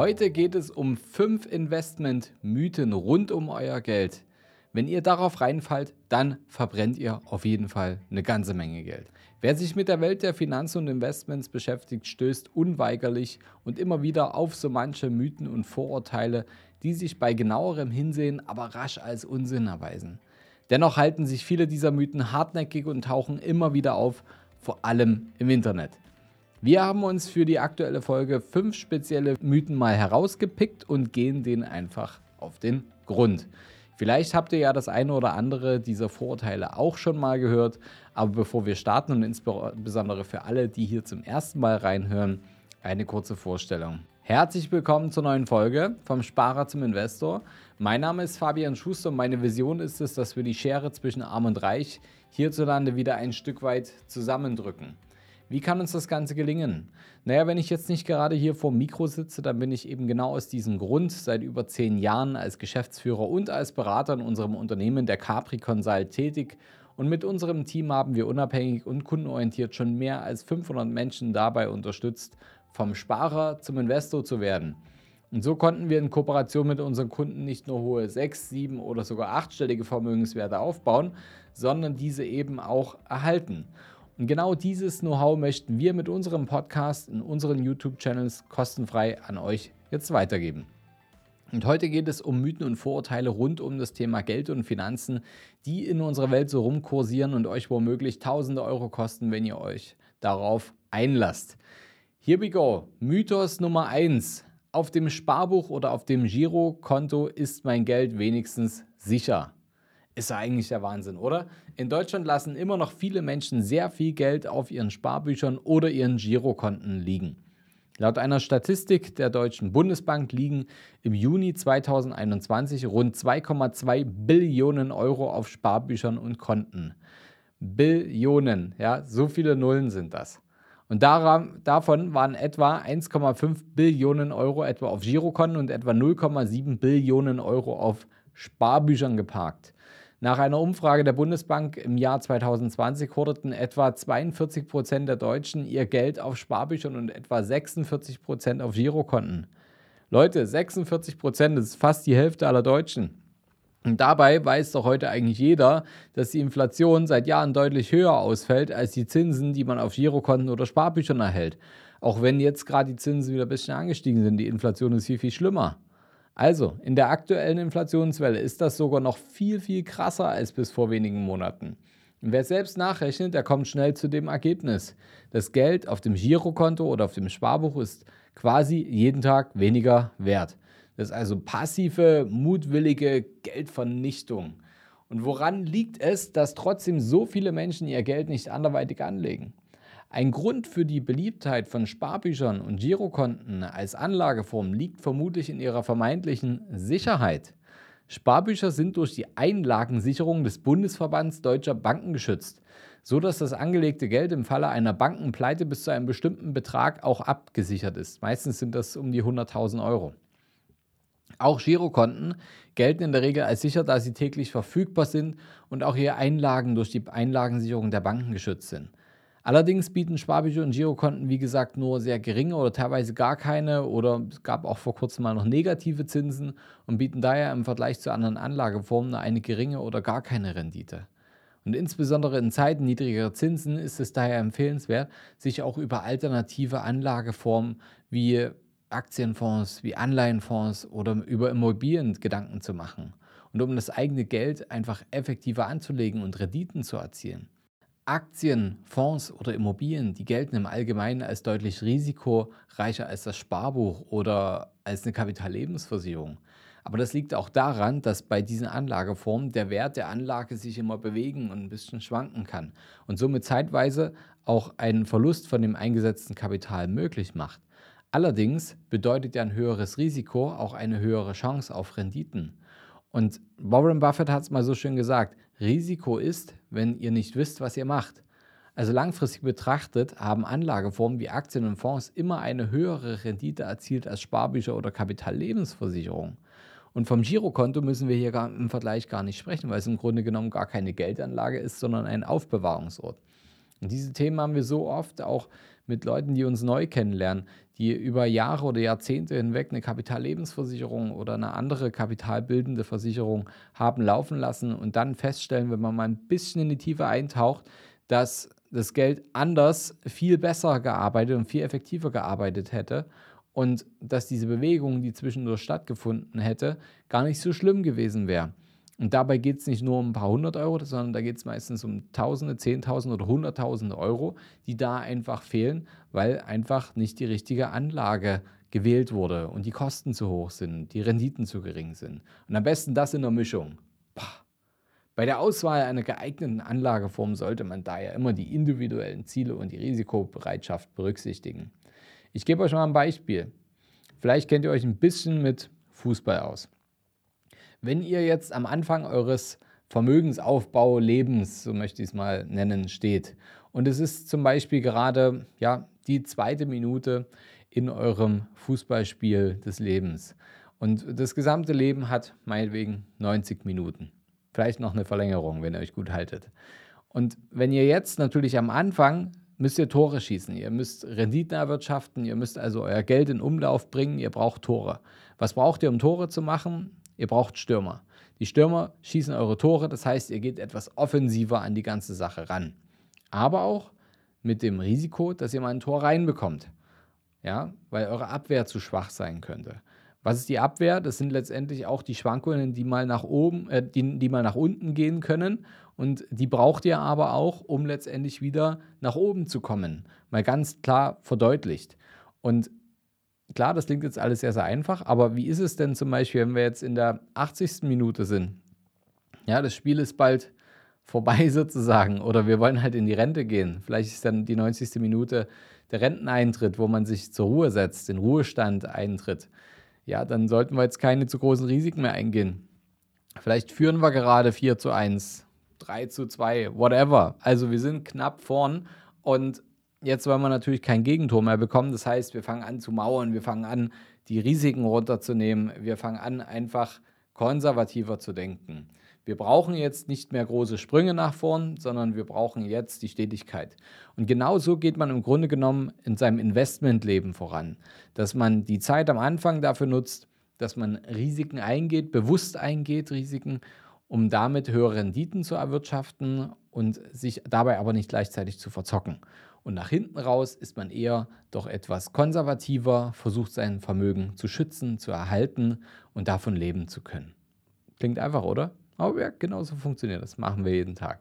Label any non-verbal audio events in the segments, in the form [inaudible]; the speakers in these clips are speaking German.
Heute geht es um fünf Investment-Mythen rund um euer Geld. Wenn ihr darauf reinfallt, dann verbrennt ihr auf jeden Fall eine ganze Menge Geld. Wer sich mit der Welt der Finanzen und Investments beschäftigt, stößt unweigerlich und immer wieder auf so manche Mythen und Vorurteile, die sich bei genauerem Hinsehen aber rasch als Unsinn erweisen. Dennoch halten sich viele dieser Mythen hartnäckig und tauchen immer wieder auf, vor allem im Internet. Wir haben uns für die aktuelle Folge fünf spezielle Mythen mal herausgepickt und gehen denen einfach auf den Grund. Vielleicht habt ihr ja das eine oder andere dieser Vorurteile auch schon mal gehört, aber bevor wir starten und insbesondere für alle, die hier zum ersten Mal reinhören, eine kurze Vorstellung. Herzlich willkommen zur neuen Folge vom Sparer zum Investor. Mein Name ist Fabian Schuster und meine Vision ist es, dass wir die Schere zwischen Arm und Reich hierzulande wieder ein Stück weit zusammendrücken. Wie kann uns das Ganze gelingen? Naja, wenn ich jetzt nicht gerade hier vor dem Mikro sitze, dann bin ich eben genau aus diesem Grund seit über zehn Jahren als Geschäftsführer und als Berater in unserem Unternehmen der Capri Consult tätig. Und mit unserem Team haben wir unabhängig und kundenorientiert schon mehr als 500 Menschen dabei unterstützt, vom Sparer zum Investor zu werden. Und so konnten wir in Kooperation mit unseren Kunden nicht nur hohe sechs, sieben oder sogar achtstellige Vermögenswerte aufbauen, sondern diese eben auch erhalten. Und genau dieses Know-how möchten wir mit unserem Podcast in unseren YouTube-Channels kostenfrei an euch jetzt weitergeben. Und heute geht es um Mythen und Vorurteile rund um das Thema Geld und Finanzen, die in unserer Welt so rumkursieren und euch womöglich tausende Euro kosten, wenn ihr euch darauf einlasst. Here we go. Mythos Nummer 1. Auf dem Sparbuch oder auf dem Girokonto ist mein Geld wenigstens sicher. Ist ja eigentlich der Wahnsinn, oder? In Deutschland lassen immer noch viele Menschen sehr viel Geld auf ihren Sparbüchern oder ihren Girokonten liegen. Laut einer Statistik der Deutschen Bundesbank liegen im Juni 2021 rund 2,2 Billionen Euro auf Sparbüchern und Konten. Billionen, ja, so viele Nullen sind das. Und daran, davon waren etwa 1,5 Billionen Euro etwa auf Girokonten und etwa 0,7 Billionen Euro auf Sparbüchern geparkt. Nach einer Umfrage der Bundesbank im Jahr 2020 horteten etwa 42 Prozent der Deutschen ihr Geld auf Sparbüchern und etwa 46 Prozent auf Girokonten. Leute, 46 Prozent, ist fast die Hälfte aller Deutschen. Und dabei weiß doch heute eigentlich jeder, dass die Inflation seit Jahren deutlich höher ausfällt als die Zinsen, die man auf Girokonten oder Sparbüchern erhält. Auch wenn jetzt gerade die Zinsen wieder ein bisschen angestiegen sind, die Inflation ist viel, viel schlimmer. Also, in der aktuellen Inflationswelle ist das sogar noch viel, viel krasser als bis vor wenigen Monaten. Wer selbst nachrechnet, der kommt schnell zu dem Ergebnis. Das Geld auf dem Girokonto oder auf dem Sparbuch ist quasi jeden Tag weniger wert. Das ist also passive, mutwillige Geldvernichtung. Und woran liegt es, dass trotzdem so viele Menschen ihr Geld nicht anderweitig anlegen? Ein Grund für die Beliebtheit von Sparbüchern und Girokonten als Anlageform liegt vermutlich in ihrer vermeintlichen Sicherheit. Sparbücher sind durch die Einlagensicherung des Bundesverbands deutscher Banken geschützt, so dass das angelegte Geld im Falle einer Bankenpleite bis zu einem bestimmten Betrag auch abgesichert ist. Meistens sind das um die 100.000 Euro. Auch Girokonten gelten in der Regel als sicher, da sie täglich verfügbar sind und auch ihre Einlagen durch die Einlagensicherung der Banken geschützt sind. Allerdings bieten Sparbücher und Girokonten, wie gesagt, nur sehr geringe oder teilweise gar keine oder es gab auch vor kurzem mal noch negative Zinsen und bieten daher im Vergleich zu anderen Anlageformen nur eine geringe oder gar keine Rendite. Und insbesondere in Zeiten niedrigerer Zinsen ist es daher empfehlenswert, sich auch über alternative Anlageformen wie Aktienfonds, wie Anleihenfonds oder über Immobilien Gedanken zu machen. Und um das eigene Geld einfach effektiver anzulegen und Renditen zu erzielen. Aktien, Fonds oder Immobilien, die gelten im Allgemeinen als deutlich risikoreicher als das Sparbuch oder als eine Kapitallebensversicherung. Aber das liegt auch daran, dass bei diesen Anlageformen der Wert der Anlage sich immer bewegen und ein bisschen schwanken kann und somit zeitweise auch einen Verlust von dem eingesetzten Kapital möglich macht. Allerdings bedeutet ja ein höheres Risiko auch eine höhere Chance auf Renditen. Und Warren Buffett hat es mal so schön gesagt, Risiko ist, wenn ihr nicht wisst, was ihr macht. Also langfristig betrachtet haben Anlageformen wie Aktien und Fonds immer eine höhere Rendite erzielt als Sparbücher oder Kapitallebensversicherung. Und vom Girokonto müssen wir hier im Vergleich gar nicht sprechen, weil es im Grunde genommen gar keine Geldanlage ist, sondern ein Aufbewahrungsort. Und diese Themen haben wir so oft auch mit Leuten, die uns neu kennenlernen, die über Jahre oder Jahrzehnte hinweg eine Kapitallebensversicherung oder eine andere kapitalbildende Versicherung haben laufen lassen und dann feststellen, wenn man mal ein bisschen in die Tiefe eintaucht, dass das Geld anders viel besser gearbeitet und viel effektiver gearbeitet hätte und dass diese Bewegung, die zwischendurch stattgefunden hätte, gar nicht so schlimm gewesen wäre. Und dabei geht es nicht nur um ein paar hundert Euro, sondern da geht es meistens um Tausende, Zehntausende oder Hunderttausende Euro, die da einfach fehlen, weil einfach nicht die richtige Anlage gewählt wurde und die Kosten zu hoch sind, die Renditen zu gering sind. Und am besten das in der Mischung. Bei der Auswahl einer geeigneten Anlageform sollte man daher immer die individuellen Ziele und die Risikobereitschaft berücksichtigen. Ich gebe euch mal ein Beispiel. Vielleicht kennt ihr euch ein bisschen mit Fußball aus. Wenn ihr jetzt am Anfang eures Vermögensaufbau-Lebens, so möchte ich es mal nennen, steht und es ist zum Beispiel gerade ja, die zweite Minute in eurem Fußballspiel des Lebens und das gesamte Leben hat meinetwegen 90 Minuten. Vielleicht noch eine Verlängerung, wenn ihr euch gut haltet. Und wenn ihr jetzt natürlich am Anfang müsst ihr Tore schießen, ihr müsst Renditen erwirtschaften, ihr müsst also euer Geld in Umlauf bringen, ihr braucht Tore. Was braucht ihr, um Tore zu machen? Ihr braucht Stürmer. Die Stürmer schießen eure Tore, das heißt, ihr geht etwas offensiver an die ganze Sache ran. Aber auch mit dem Risiko, dass ihr mal ein Tor reinbekommt. Ja, weil eure Abwehr zu schwach sein könnte. Was ist die Abwehr? Das sind letztendlich auch die Schwankungen, die mal nach oben, äh, die, die mal nach unten gehen können. Und die braucht ihr aber auch, um letztendlich wieder nach oben zu kommen. Mal ganz klar verdeutlicht. Und klar, das klingt jetzt alles sehr, sehr einfach, aber wie ist es denn zum Beispiel, wenn wir jetzt in der 80. Minute sind? Ja, das Spiel ist bald vorbei [laughs] sozusagen oder wir wollen halt in die Rente gehen. Vielleicht ist dann die 90. Minute der Renteneintritt, wo man sich zur Ruhe setzt, den Ruhestand eintritt. Ja, dann sollten wir jetzt keine zu großen Risiken mehr eingehen. Vielleicht führen wir gerade 4 zu 1, 3 zu 2, whatever. Also wir sind knapp vorn und Jetzt wollen wir natürlich kein Gegentor mehr bekommen. Das heißt, wir fangen an zu mauern, wir fangen an, die Risiken runterzunehmen, wir fangen an, einfach konservativer zu denken. Wir brauchen jetzt nicht mehr große Sprünge nach vorn, sondern wir brauchen jetzt die Stetigkeit. Und genau so geht man im Grunde genommen in seinem Investmentleben voran, dass man die Zeit am Anfang dafür nutzt, dass man Risiken eingeht, bewusst eingeht, Risiken, um damit höhere Renditen zu erwirtschaften und sich dabei aber nicht gleichzeitig zu verzocken. Und nach hinten raus ist man eher doch etwas konservativer, versucht sein Vermögen zu schützen, zu erhalten und davon leben zu können. Klingt einfach, oder? Aber ja, genauso funktioniert das. Machen wir jeden Tag.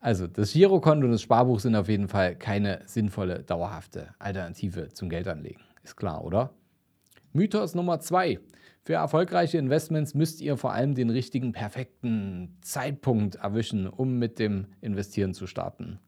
Also das Girokonto und das Sparbuch sind auf jeden Fall keine sinnvolle, dauerhafte Alternative zum Geldanlegen. Ist klar, oder? Mythos Nummer zwei. Für erfolgreiche Investments müsst ihr vor allem den richtigen, perfekten Zeitpunkt erwischen, um mit dem Investieren zu starten.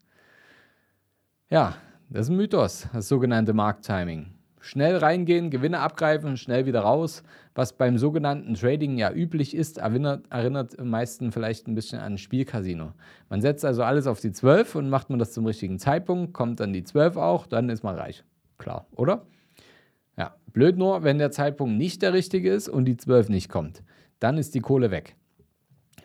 Ja, das ist ein Mythos, das sogenannte Markttiming. Schnell reingehen, Gewinne abgreifen, schnell wieder raus. Was beim sogenannten Trading ja üblich ist, erinnert, erinnert am meisten vielleicht ein bisschen an ein Spielcasino. Man setzt also alles auf die 12 und macht man das zum richtigen Zeitpunkt, kommt dann die 12 auch, dann ist man reich. Klar, oder? Ja, blöd nur, wenn der Zeitpunkt nicht der richtige ist und die 12 nicht kommt. Dann ist die Kohle weg.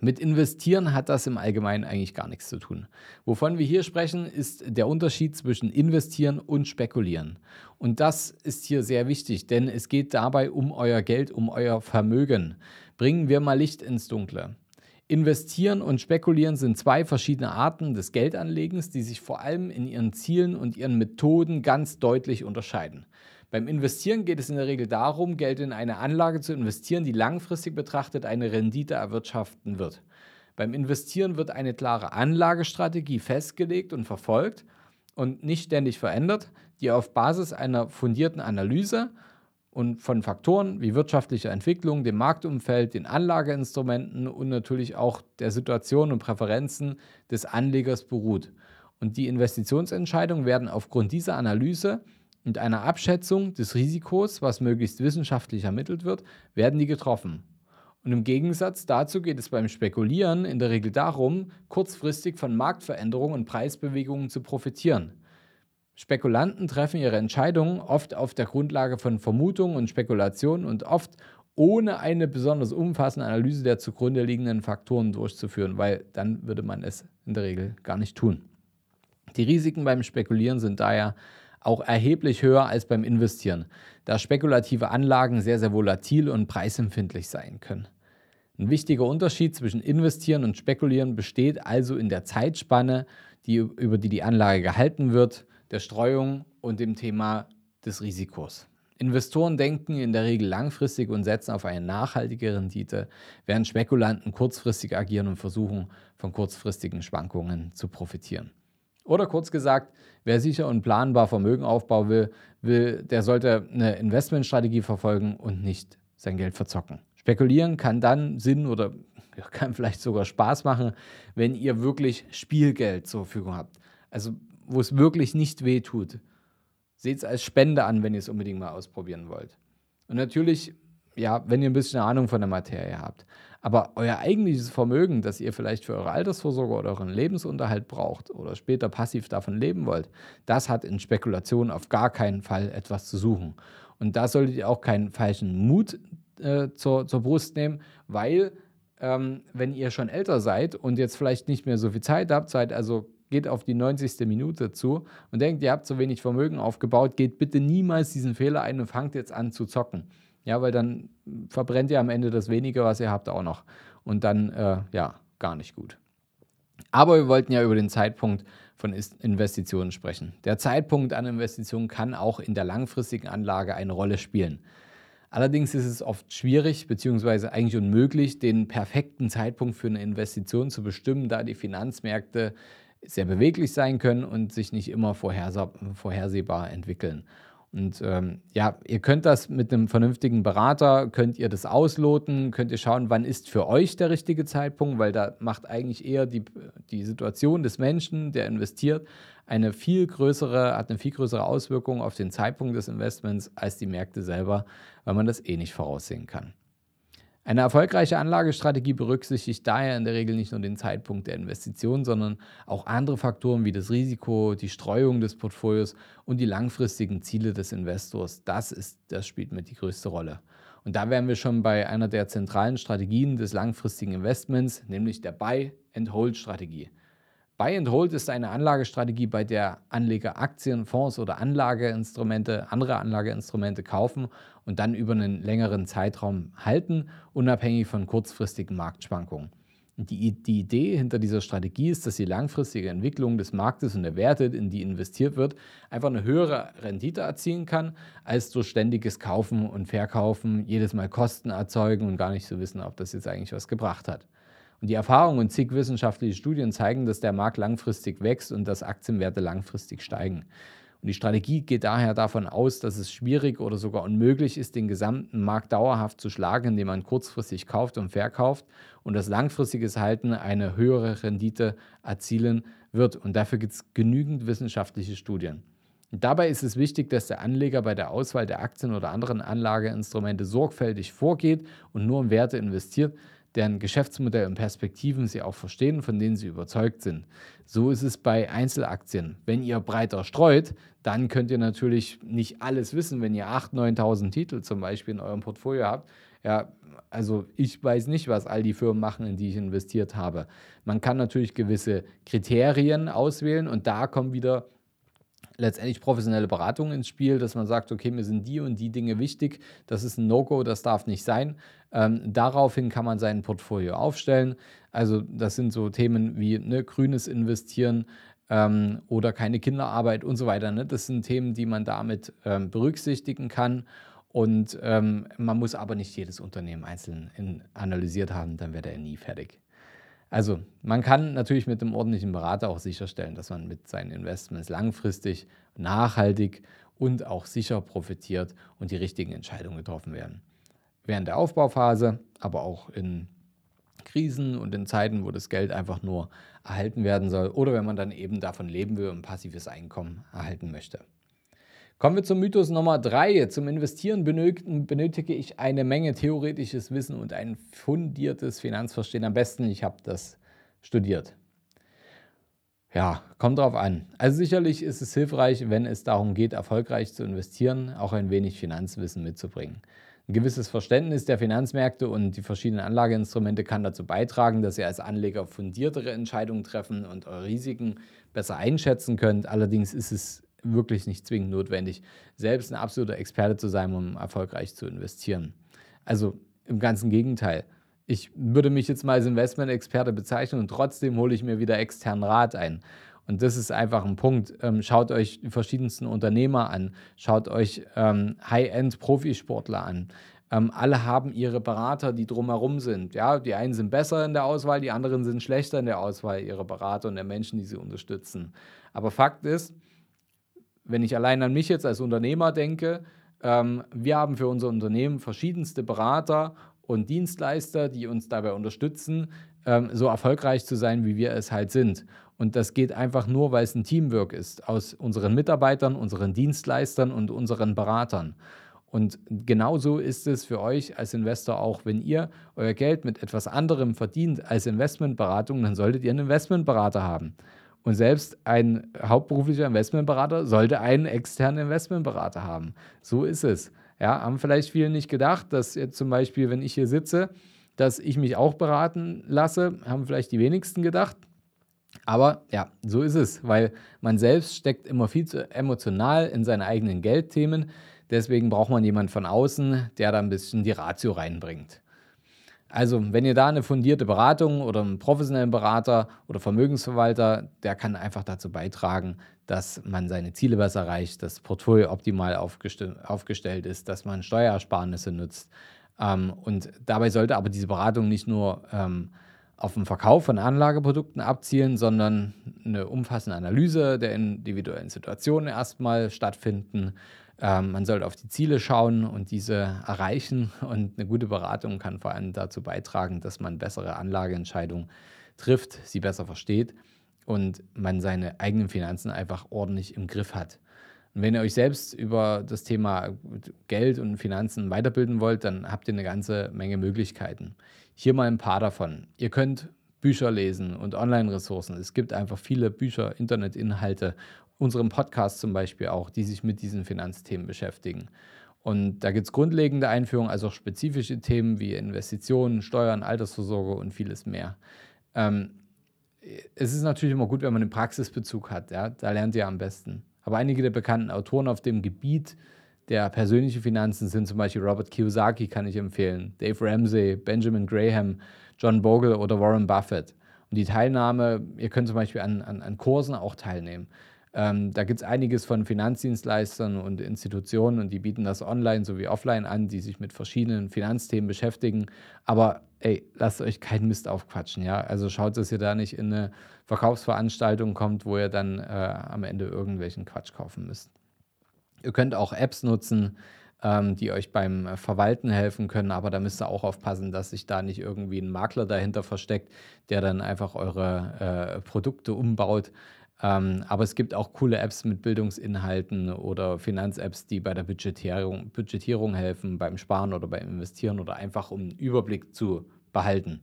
Mit Investieren hat das im Allgemeinen eigentlich gar nichts zu tun. Wovon wir hier sprechen, ist der Unterschied zwischen Investieren und Spekulieren. Und das ist hier sehr wichtig, denn es geht dabei um euer Geld, um euer Vermögen. Bringen wir mal Licht ins Dunkle. Investieren und Spekulieren sind zwei verschiedene Arten des Geldanlegens, die sich vor allem in ihren Zielen und ihren Methoden ganz deutlich unterscheiden. Beim Investieren geht es in der Regel darum, Geld in eine Anlage zu investieren, die langfristig betrachtet eine Rendite erwirtschaften wird. Beim Investieren wird eine klare Anlagestrategie festgelegt und verfolgt und nicht ständig verändert, die auf Basis einer fundierten Analyse und von Faktoren wie wirtschaftlicher Entwicklung, dem Marktumfeld, den Anlageinstrumenten und natürlich auch der Situation und Präferenzen des Anlegers beruht. Und die Investitionsentscheidungen werden aufgrund dieser Analyse und einer Abschätzung des Risikos, was möglichst wissenschaftlich ermittelt wird, werden die getroffen. Und im Gegensatz dazu geht es beim Spekulieren in der Regel darum, kurzfristig von Marktveränderungen und Preisbewegungen zu profitieren. Spekulanten treffen ihre Entscheidungen oft auf der Grundlage von Vermutungen und Spekulationen und oft ohne eine besonders umfassende Analyse der zugrunde liegenden Faktoren durchzuführen, weil dann würde man es in der Regel gar nicht tun. Die Risiken beim Spekulieren sind daher auch erheblich höher als beim Investieren, da spekulative Anlagen sehr, sehr volatil und preisempfindlich sein können. Ein wichtiger Unterschied zwischen Investieren und Spekulieren besteht also in der Zeitspanne, die, über die die Anlage gehalten wird, der Streuung und dem Thema des Risikos. Investoren denken in der Regel langfristig und setzen auf eine nachhaltige Rendite, während Spekulanten kurzfristig agieren und versuchen, von kurzfristigen Schwankungen zu profitieren. Oder kurz gesagt, wer sicher und planbar Vermögen aufbauen will, will, der sollte eine Investmentstrategie verfolgen und nicht sein Geld verzocken. Spekulieren kann dann Sinn oder kann vielleicht sogar Spaß machen, wenn ihr wirklich Spielgeld zur Verfügung habt. Also wo es wirklich nicht weh tut. Seht es als Spende an, wenn ihr es unbedingt mal ausprobieren wollt. Und natürlich, ja, wenn ihr ein bisschen Ahnung von der Materie habt. Aber euer eigentliches Vermögen, das ihr vielleicht für eure Altersvorsorge oder euren Lebensunterhalt braucht oder später passiv davon leben wollt, das hat in Spekulation auf gar keinen Fall etwas zu suchen. Und da solltet ihr auch keinen falschen Mut äh, zur, zur Brust nehmen, weil ähm, wenn ihr schon älter seid und jetzt vielleicht nicht mehr so viel Zeit habt, seid also geht auf die 90. Minute zu und denkt, ihr habt so wenig Vermögen aufgebaut, geht bitte niemals diesen Fehler ein und fangt jetzt an zu zocken. Ja, weil dann verbrennt ihr am Ende das wenige, was ihr habt, auch noch. Und dann, äh, ja, gar nicht gut. Aber wir wollten ja über den Zeitpunkt von Investitionen sprechen. Der Zeitpunkt an Investitionen kann auch in der langfristigen Anlage eine Rolle spielen. Allerdings ist es oft schwierig bzw. eigentlich unmöglich, den perfekten Zeitpunkt für eine Investition zu bestimmen, da die Finanzmärkte sehr beweglich sein können und sich nicht immer vorhersehbar entwickeln. Und ähm, ja, ihr könnt das mit einem vernünftigen Berater, könnt ihr das ausloten, könnt ihr schauen, wann ist für euch der richtige Zeitpunkt, weil da macht eigentlich eher die, die Situation des Menschen, der investiert, eine viel größere, hat eine viel größere Auswirkung auf den Zeitpunkt des Investments als die Märkte selber, weil man das eh nicht voraussehen kann. Eine erfolgreiche Anlagestrategie berücksichtigt daher in der Regel nicht nur den Zeitpunkt der Investition, sondern auch andere Faktoren wie das Risiko, die Streuung des Portfolios und die langfristigen Ziele des Investors. Das, ist, das spielt mit die größte Rolle. Und da wären wir schon bei einer der zentralen Strategien des langfristigen Investments, nämlich der Buy-and-Hold-Strategie. Buy and Hold ist eine Anlagestrategie, bei der Anleger Aktien, Fonds oder Anlageinstrumente, andere Anlageinstrumente kaufen und dann über einen längeren Zeitraum halten, unabhängig von kurzfristigen Marktschwankungen. Die, die Idee hinter dieser Strategie ist, dass die langfristige Entwicklung des Marktes und der Werte, in die investiert wird, einfach eine höhere Rendite erzielen kann, als durch ständiges Kaufen und Verkaufen, jedes Mal Kosten erzeugen und gar nicht zu so wissen, ob das jetzt eigentlich was gebracht hat. Und die Erfahrungen und zig wissenschaftliche Studien zeigen, dass der Markt langfristig wächst und dass Aktienwerte langfristig steigen. Und die Strategie geht daher davon aus, dass es schwierig oder sogar unmöglich ist, den gesamten Markt dauerhaft zu schlagen, indem man kurzfristig kauft und verkauft und das langfristige Halten eine höhere Rendite erzielen wird. Und dafür gibt es genügend wissenschaftliche Studien. Und dabei ist es wichtig, dass der Anleger bei der Auswahl der Aktien oder anderen Anlageinstrumente sorgfältig vorgeht und nur in Werte investiert, deren Geschäftsmodell und Perspektiven sie auch verstehen, von denen sie überzeugt sind. So ist es bei Einzelaktien. Wenn ihr breiter streut, dann könnt ihr natürlich nicht alles wissen, wenn ihr 8.000, 9.000 Titel zum Beispiel in eurem Portfolio habt. Ja, also ich weiß nicht, was all die Firmen machen, in die ich investiert habe. Man kann natürlich gewisse Kriterien auswählen und da kommen wieder letztendlich professionelle Beratung ins Spiel, dass man sagt, okay, mir sind die und die Dinge wichtig, das ist ein No-Go, das darf nicht sein. Ähm, daraufhin kann man sein Portfolio aufstellen. Also das sind so Themen wie ne, grünes Investieren ähm, oder keine Kinderarbeit und so weiter. Ne? Das sind Themen, die man damit ähm, berücksichtigen kann. Und ähm, man muss aber nicht jedes Unternehmen einzeln in, analysiert haben, dann wäre er nie fertig. Also man kann natürlich mit einem ordentlichen Berater auch sicherstellen, dass man mit seinen Investments langfristig, nachhaltig und auch sicher profitiert und die richtigen Entscheidungen getroffen werden. Während der Aufbauphase, aber auch in Krisen und in Zeiten, wo das Geld einfach nur erhalten werden soll oder wenn man dann eben davon leben will und passives Einkommen erhalten möchte. Kommen wir zum Mythos Nummer 3. Zum Investieren benötige ich eine Menge theoretisches Wissen und ein fundiertes Finanzverstehen. Am besten, ich habe das studiert. Ja, kommt drauf an. Also sicherlich ist es hilfreich, wenn es darum geht, erfolgreich zu investieren, auch ein wenig Finanzwissen mitzubringen. Ein gewisses Verständnis der Finanzmärkte und die verschiedenen Anlageinstrumente kann dazu beitragen, dass ihr als Anleger fundiertere Entscheidungen treffen und eure Risiken besser einschätzen könnt. Allerdings ist es wirklich nicht zwingend notwendig, selbst ein absoluter Experte zu sein, um erfolgreich zu investieren. Also im ganzen Gegenteil. Ich würde mich jetzt mal als Investment-Experte bezeichnen und trotzdem hole ich mir wieder externen Rat ein. Und das ist einfach ein Punkt. Ähm, schaut euch die verschiedensten Unternehmer an, schaut euch ähm, High-End-Profisportler an. Ähm, alle haben ihre Berater, die drumherum sind. Ja, die einen sind besser in der Auswahl, die anderen sind schlechter in der Auswahl ihrer Berater und der Menschen, die sie unterstützen. Aber Fakt ist, wenn ich allein an mich jetzt als Unternehmer denke, ähm, wir haben für unser Unternehmen verschiedenste Berater und Dienstleister, die uns dabei unterstützen, ähm, so erfolgreich zu sein, wie wir es halt sind. Und das geht einfach nur, weil es ein Teamwork ist aus unseren Mitarbeitern, unseren Dienstleistern und unseren Beratern. Und genauso ist es für euch als Investor auch, wenn ihr euer Geld mit etwas anderem verdient als Investmentberatung, dann solltet ihr einen Investmentberater haben. Und selbst ein hauptberuflicher Investmentberater sollte einen externen Investmentberater haben. So ist es. Ja, haben vielleicht viele nicht gedacht, dass jetzt zum Beispiel, wenn ich hier sitze, dass ich mich auch beraten lasse, haben vielleicht die wenigsten gedacht. Aber ja, so ist es, weil man selbst steckt immer viel zu emotional in seine eigenen Geldthemen. Deswegen braucht man jemanden von außen, der da ein bisschen die Ratio reinbringt. Also, wenn ihr da eine fundierte Beratung oder einen professionellen Berater oder Vermögensverwalter, der kann einfach dazu beitragen, dass man seine Ziele besser erreicht, das Portfolio optimal aufgestell aufgestellt ist, dass man Steuersparnisse nutzt. Ähm, und dabei sollte aber diese Beratung nicht nur ähm, auf den Verkauf von Anlageprodukten abzielen, sondern eine umfassende Analyse der individuellen Situationen erstmal stattfinden. Ähm, man sollte auf die Ziele schauen und diese erreichen. Und eine gute Beratung kann vor allem dazu beitragen, dass man bessere Anlageentscheidungen trifft, sie besser versteht und man seine eigenen Finanzen einfach ordentlich im Griff hat. Und wenn ihr euch selbst über das Thema Geld und Finanzen weiterbilden wollt, dann habt ihr eine ganze Menge Möglichkeiten. Hier mal ein paar davon. Ihr könnt Bücher lesen und Online-Ressourcen. Es gibt einfach viele Bücher, Internetinhalte, unserem Podcast zum Beispiel auch, die sich mit diesen Finanzthemen beschäftigen. Und da gibt es grundlegende Einführungen, also auch spezifische Themen wie Investitionen, Steuern, Altersvorsorge und vieles mehr. Ähm, es ist natürlich immer gut, wenn man einen Praxisbezug hat. Ja? Da lernt ihr am besten. Aber einige der bekannten Autoren auf dem Gebiet der persönlichen Finanzen sind zum Beispiel Robert Kiyosaki, kann ich empfehlen, Dave Ramsey, Benjamin Graham, John Bogle oder Warren Buffett. Und die Teilnahme, ihr könnt zum Beispiel an, an, an Kursen auch teilnehmen. Ähm, da gibt es einiges von Finanzdienstleistern und Institutionen und die bieten das online sowie offline an, die sich mit verschiedenen Finanzthemen beschäftigen. Aber ey, lasst euch keinen Mist aufquatschen, ja. Also schaut, dass ihr da nicht in eine Verkaufsveranstaltung kommt, wo ihr dann äh, am Ende irgendwelchen Quatsch kaufen müsst. Ihr könnt auch Apps nutzen, ähm, die euch beim Verwalten helfen können, aber da müsst ihr auch aufpassen, dass sich da nicht irgendwie ein Makler dahinter versteckt, der dann einfach eure äh, Produkte umbaut. Ähm, aber es gibt auch coole Apps mit Bildungsinhalten oder Finanz-Apps, die bei der Budgetierung, Budgetierung helfen, beim Sparen oder beim Investieren oder einfach um einen Überblick zu behalten.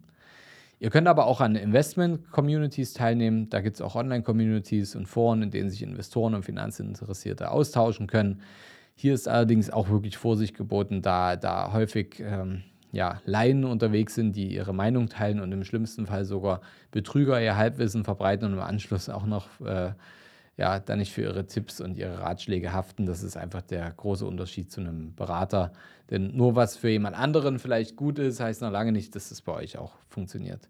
Ihr könnt aber auch an Investment-Communities teilnehmen. Da gibt es auch Online-Communities und Foren, in denen sich Investoren und Finanzinteressierte austauschen können. Hier ist allerdings auch wirklich Vorsicht geboten, da, da häufig ähm, ja, Laien unterwegs sind, die ihre Meinung teilen und im schlimmsten Fall sogar Betrüger ihr Halbwissen verbreiten und im Anschluss auch noch äh, ja, dann nicht für ihre Tipps und ihre Ratschläge haften. Das ist einfach der große Unterschied zu einem Berater. Denn nur was für jemand anderen vielleicht gut ist, heißt noch lange nicht, dass es bei euch auch funktioniert.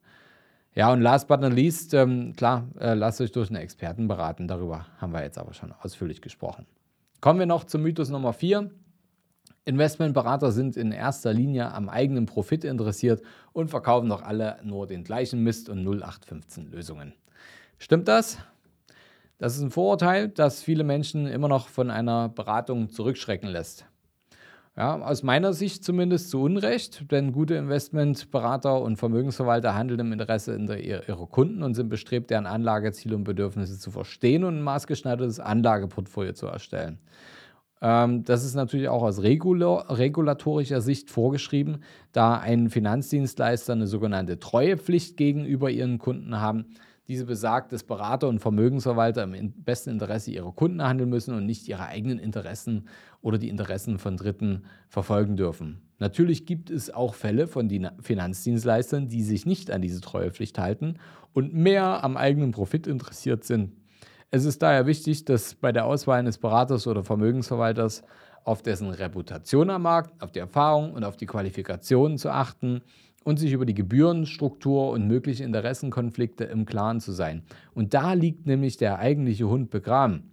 Ja, und last but not least, ähm, klar, äh, lasst euch durch einen Experten beraten. Darüber haben wir jetzt aber schon ausführlich gesprochen. Kommen wir noch zum Mythos Nummer 4. Investmentberater sind in erster Linie am eigenen Profit interessiert und verkaufen doch alle nur den gleichen Mist und 0815 Lösungen. Stimmt das? Das ist ein Vorurteil, das viele Menschen immer noch von einer Beratung zurückschrecken lässt. Ja, aus meiner Sicht zumindest zu Unrecht, denn gute Investmentberater und Vermögensverwalter handeln im Interesse ihrer Kunden und sind bestrebt, deren Anlageziele und Bedürfnisse zu verstehen und ein maßgeschneidertes Anlageportfolio zu erstellen. Ähm, das ist natürlich auch aus regulatorischer Sicht vorgeschrieben, da ein Finanzdienstleister eine sogenannte Treuepflicht gegenüber ihren Kunden haben. Diese besagt, dass Berater und Vermögensverwalter im besten Interesse ihrer Kunden handeln müssen und nicht ihre eigenen Interessen oder die Interessen von Dritten verfolgen dürfen. Natürlich gibt es auch Fälle von Finanzdienstleistern, die sich nicht an diese Treuepflicht halten und mehr am eigenen Profit interessiert sind. Es ist daher wichtig, dass bei der Auswahl eines Beraters oder Vermögensverwalters auf dessen Reputation am Markt, auf die Erfahrung und auf die Qualifikationen zu achten und sich über die Gebührenstruktur und mögliche Interessenkonflikte im Klaren zu sein. Und da liegt nämlich der eigentliche Hund begraben.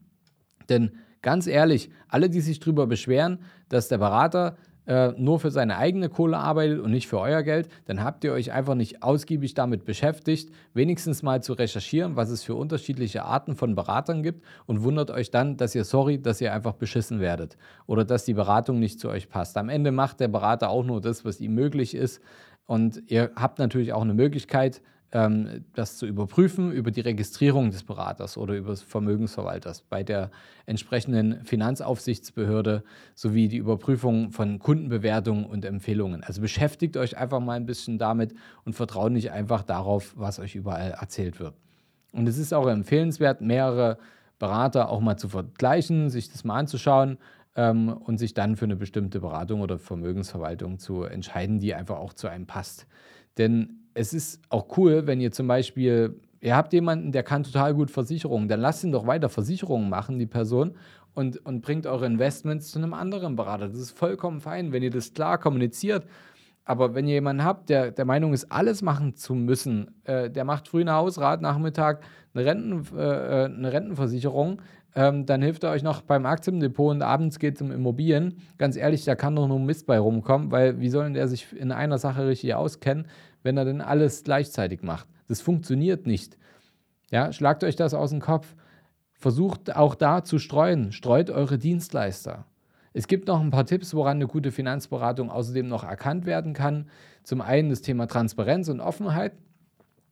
Denn ganz ehrlich, alle, die sich darüber beschweren, dass der Berater äh, nur für seine eigene Kohle arbeitet und nicht für euer Geld, dann habt ihr euch einfach nicht ausgiebig damit beschäftigt, wenigstens mal zu recherchieren, was es für unterschiedliche Arten von Beratern gibt und wundert euch dann, dass ihr sorry, dass ihr einfach beschissen werdet oder dass die Beratung nicht zu euch passt. Am Ende macht der Berater auch nur das, was ihm möglich ist und ihr habt natürlich auch eine Möglichkeit, ähm, das zu überprüfen über die Registrierung des Beraters oder über des Vermögensverwalters bei der entsprechenden Finanzaufsichtsbehörde sowie die Überprüfung von Kundenbewertungen und Empfehlungen. Also beschäftigt euch einfach mal ein bisschen damit und vertraut nicht einfach darauf, was euch überall erzählt wird. Und es ist auch empfehlenswert, mehrere Berater auch mal zu vergleichen, sich das mal anzuschauen ähm, und sich dann für eine bestimmte Beratung oder Vermögensverwaltung zu entscheiden, die einfach auch zu einem passt. Denn es ist auch cool, wenn ihr zum Beispiel, ihr habt jemanden, der kann total gut Versicherungen, dann lasst ihn doch weiter Versicherungen machen, die Person, und, und bringt eure Investments zu einem anderen Berater. Das ist vollkommen fein, wenn ihr das klar kommuniziert. Aber wenn ihr jemanden habt, der der Meinung ist, alles machen zu müssen, äh, der macht früh ein Hausrat, Nachmittag eine, Renten, äh, äh, eine Rentenversicherung, ähm, dann hilft er euch noch beim Aktiendepot und abends geht es um Immobilien. Ganz ehrlich, da kann doch nur Mist bei rumkommen, weil wie soll der sich in einer Sache richtig auskennen, wenn er denn alles gleichzeitig macht? Das funktioniert nicht. Ja, schlagt euch das aus dem Kopf. Versucht auch da zu streuen. Streut eure Dienstleister. Es gibt noch ein paar Tipps, woran eine gute Finanzberatung außerdem noch erkannt werden kann. Zum einen das Thema Transparenz und Offenheit.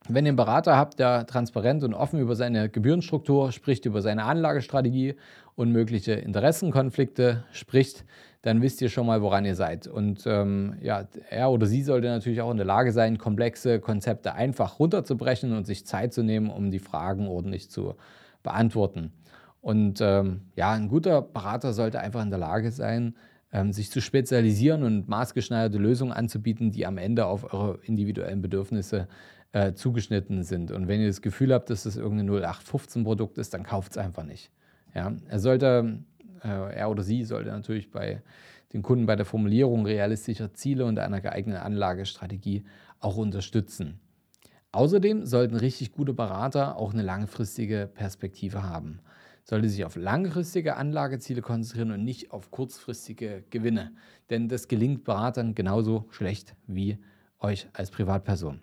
Wenn ihr einen Berater habt, der transparent und offen über seine Gebührenstruktur spricht, über seine Anlagestrategie und mögliche Interessenkonflikte spricht, dann wisst ihr schon mal, woran ihr seid. Und ähm, ja, er oder sie sollte natürlich auch in der Lage sein, komplexe Konzepte einfach runterzubrechen und sich Zeit zu nehmen, um die Fragen ordentlich zu beantworten. Und ähm, ja, ein guter Berater sollte einfach in der Lage sein, ähm, sich zu spezialisieren und maßgeschneiderte Lösungen anzubieten, die am Ende auf eure individuellen Bedürfnisse äh, zugeschnitten sind. Und wenn ihr das Gefühl habt, dass das irgendein 0815-Produkt ist, dann kauft es einfach nicht. Ja? Er sollte, äh, er oder sie sollte natürlich bei den Kunden bei der Formulierung realistischer Ziele und einer geeigneten Anlagestrategie auch unterstützen. Außerdem sollten richtig gute Berater auch eine langfristige Perspektive haben. Sollte sich auf langfristige Anlageziele konzentrieren und nicht auf kurzfristige Gewinne. Denn das gelingt Beratern genauso schlecht wie euch als Privatperson.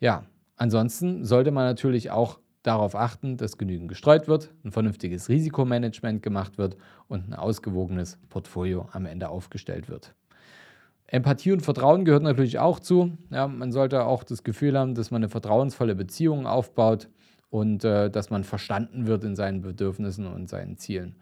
Ja, ansonsten sollte man natürlich auch darauf achten, dass genügend gestreut wird, ein vernünftiges Risikomanagement gemacht wird und ein ausgewogenes Portfolio am Ende aufgestellt wird. Empathie und Vertrauen gehört natürlich auch zu. Ja, man sollte auch das Gefühl haben, dass man eine vertrauensvolle Beziehung aufbaut und äh, dass man verstanden wird in seinen Bedürfnissen und seinen Zielen.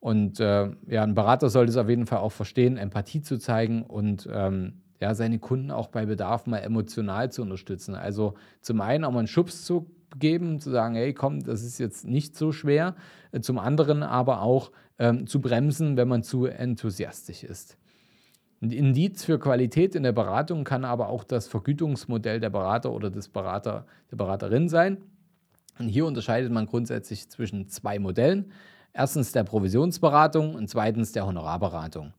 Und äh, ja, ein Berater sollte es auf jeden Fall auch verstehen, Empathie zu zeigen und ähm, ja, seine Kunden auch bei Bedarf mal emotional zu unterstützen. Also zum einen auch mal einen Schubs zu geben, zu sagen, hey, komm, das ist jetzt nicht so schwer. Äh, zum anderen aber auch ähm, zu bremsen, wenn man zu enthusiastisch ist. Ein Indiz für Qualität in der Beratung kann aber auch das Vergütungsmodell der Berater oder des Berater, der Beraterin sein. Und hier unterscheidet man grundsätzlich zwischen zwei Modellen. Erstens der Provisionsberatung und zweitens der Honorarberatung.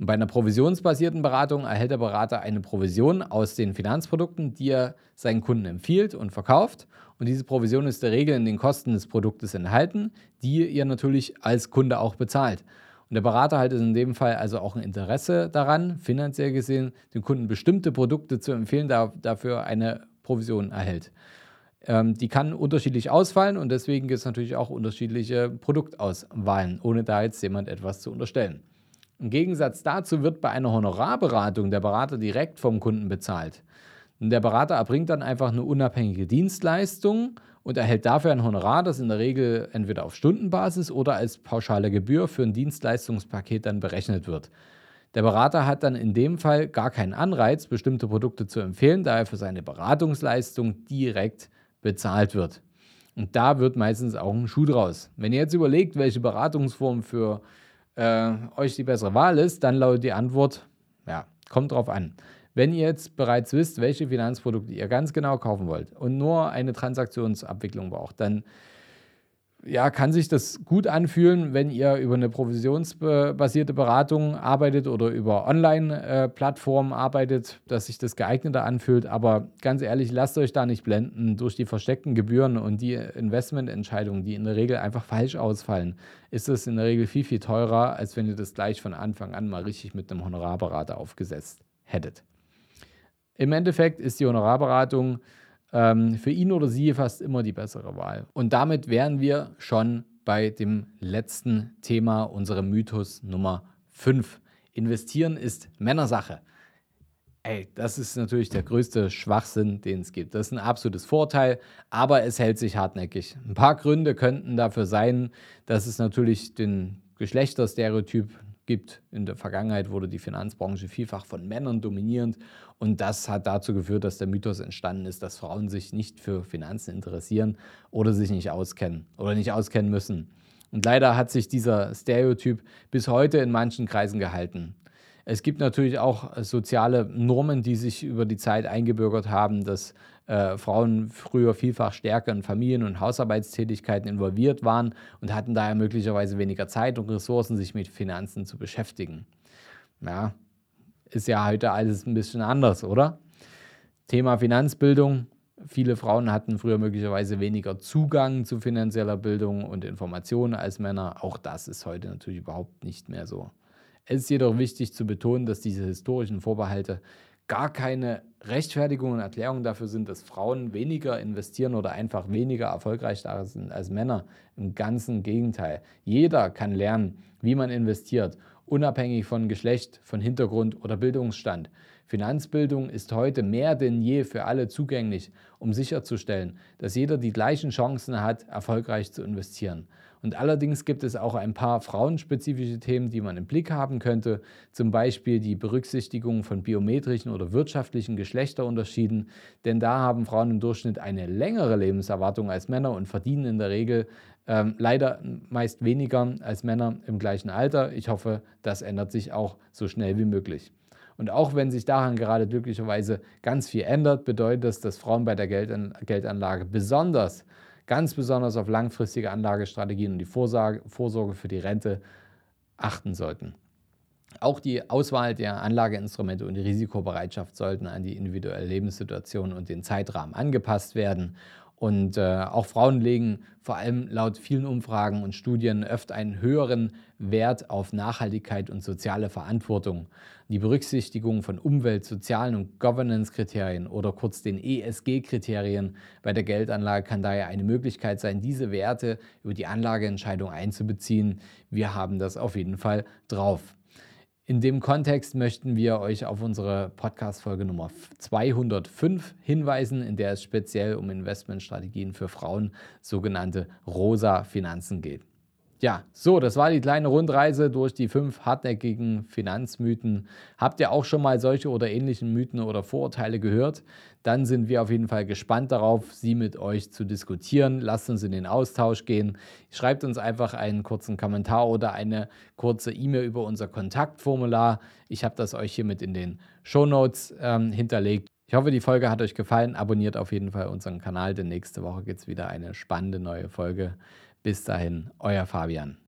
Und bei einer provisionsbasierten Beratung erhält der Berater eine Provision aus den Finanzprodukten, die er seinen Kunden empfiehlt und verkauft. Und diese Provision ist der Regel in den Kosten des Produktes enthalten, die ihr natürlich als Kunde auch bezahlt. Und der Berater hat in dem Fall also auch ein Interesse daran, finanziell gesehen, den Kunden bestimmte Produkte zu empfehlen, da dafür eine Provision erhält. Ähm, die kann unterschiedlich ausfallen und deswegen gibt es natürlich auch unterschiedliche Produktauswahlen, ohne da jetzt jemand etwas zu unterstellen. Im Gegensatz dazu wird bei einer Honorarberatung der Berater direkt vom Kunden bezahlt. Und der Berater erbringt dann einfach eine unabhängige Dienstleistung und erhält dafür ein Honorar, das in der Regel entweder auf Stundenbasis oder als pauschale Gebühr für ein Dienstleistungspaket dann berechnet wird. Der Berater hat dann in dem Fall gar keinen Anreiz, bestimmte Produkte zu empfehlen, da er für seine Beratungsleistung direkt bezahlt wird. Und da wird meistens auch ein Schuh draus. Wenn ihr jetzt überlegt, welche Beratungsform für äh, euch die bessere Wahl ist, dann lautet die Antwort, ja, kommt drauf an. Wenn ihr jetzt bereits wisst, welche Finanzprodukte ihr ganz genau kaufen wollt und nur eine Transaktionsabwicklung braucht, dann ja, kann sich das gut anfühlen, wenn ihr über eine provisionsbasierte Beratung arbeitet oder über Online-Plattformen arbeitet, dass sich das geeigneter anfühlt. Aber ganz ehrlich, lasst euch da nicht blenden durch die versteckten Gebühren und die Investmententscheidungen, die in der Regel einfach falsch ausfallen. Ist es in der Regel viel, viel teurer, als wenn ihr das gleich von Anfang an mal richtig mit einem Honorarberater aufgesetzt hättet. Im Endeffekt ist die Honorarberatung ähm, für ihn oder sie fast immer die bessere Wahl. Und damit wären wir schon bei dem letzten Thema, unserem Mythos Nummer 5. Investieren ist Männersache. Ey, das ist natürlich der größte Schwachsinn, den es gibt. Das ist ein absolutes Vorteil, aber es hält sich hartnäckig. Ein paar Gründe könnten dafür sein, dass es natürlich den Geschlechterstereotyp gibt. In der Vergangenheit wurde die Finanzbranche vielfach von Männern dominierend und das hat dazu geführt, dass der Mythos entstanden ist, dass Frauen sich nicht für Finanzen interessieren oder sich nicht auskennen oder nicht auskennen müssen. Und leider hat sich dieser Stereotyp bis heute in manchen Kreisen gehalten. Es gibt natürlich auch soziale Normen, die sich über die Zeit eingebürgert haben, dass äh, Frauen früher vielfach stärker in Familien- und Hausarbeitstätigkeiten involviert waren und hatten daher möglicherweise weniger Zeit und Ressourcen, sich mit Finanzen zu beschäftigen. Ja, ist ja heute alles ein bisschen anders, oder? Thema Finanzbildung. Viele Frauen hatten früher möglicherweise weniger Zugang zu finanzieller Bildung und Informationen als Männer. Auch das ist heute natürlich überhaupt nicht mehr so. Es ist jedoch wichtig zu betonen, dass diese historischen Vorbehalte gar keine Rechtfertigung und Erklärung dafür sind, dass Frauen weniger investieren oder einfach weniger erfolgreich da sind als Männer. Im ganzen Gegenteil. Jeder kann lernen, wie man investiert, unabhängig von Geschlecht, von Hintergrund oder Bildungsstand. Finanzbildung ist heute mehr denn je für alle zugänglich, um sicherzustellen, dass jeder die gleichen Chancen hat, erfolgreich zu investieren. Und allerdings gibt es auch ein paar frauenspezifische Themen, die man im Blick haben könnte, zum Beispiel die Berücksichtigung von biometrischen oder wirtschaftlichen Geschlechterunterschieden, denn da haben Frauen im Durchschnitt eine längere Lebenserwartung als Männer und verdienen in der Regel ähm, leider meist weniger als Männer im gleichen Alter. Ich hoffe, das ändert sich auch so schnell wie möglich. Und auch wenn sich daran gerade glücklicherweise ganz viel ändert, bedeutet das, dass Frauen bei der Geldanlage besonders ganz besonders auf langfristige Anlagestrategien und die Vorsorge, Vorsorge für die Rente achten sollten. Auch die Auswahl der Anlageinstrumente und die Risikobereitschaft sollten an die individuelle Lebenssituation und den Zeitrahmen angepasst werden. Und äh, auch Frauen legen vor allem laut vielen Umfragen und Studien öfter einen höheren Wert auf Nachhaltigkeit und soziale Verantwortung. Die Berücksichtigung von Umwelt-, sozialen und Governance-Kriterien oder kurz den ESG-Kriterien bei der Geldanlage kann daher eine Möglichkeit sein, diese Werte über die Anlageentscheidung einzubeziehen. Wir haben das auf jeden Fall drauf. In dem Kontext möchten wir euch auf unsere Podcast-Folge Nummer 205 hinweisen, in der es speziell um Investmentstrategien für Frauen, sogenannte rosa Finanzen geht. Ja, so, das war die kleine Rundreise durch die fünf hartnäckigen Finanzmythen. Habt ihr auch schon mal solche oder ähnlichen Mythen oder Vorurteile gehört? Dann sind wir auf jeden Fall gespannt darauf, sie mit euch zu diskutieren. Lasst uns in den Austausch gehen. Schreibt uns einfach einen kurzen Kommentar oder eine kurze E-Mail über unser Kontaktformular. Ich habe das euch hiermit in den Show Notes ähm, hinterlegt. Ich hoffe, die Folge hat euch gefallen. Abonniert auf jeden Fall unseren Kanal, denn nächste Woche gibt es wieder eine spannende neue Folge. Bis dahin, euer Fabian.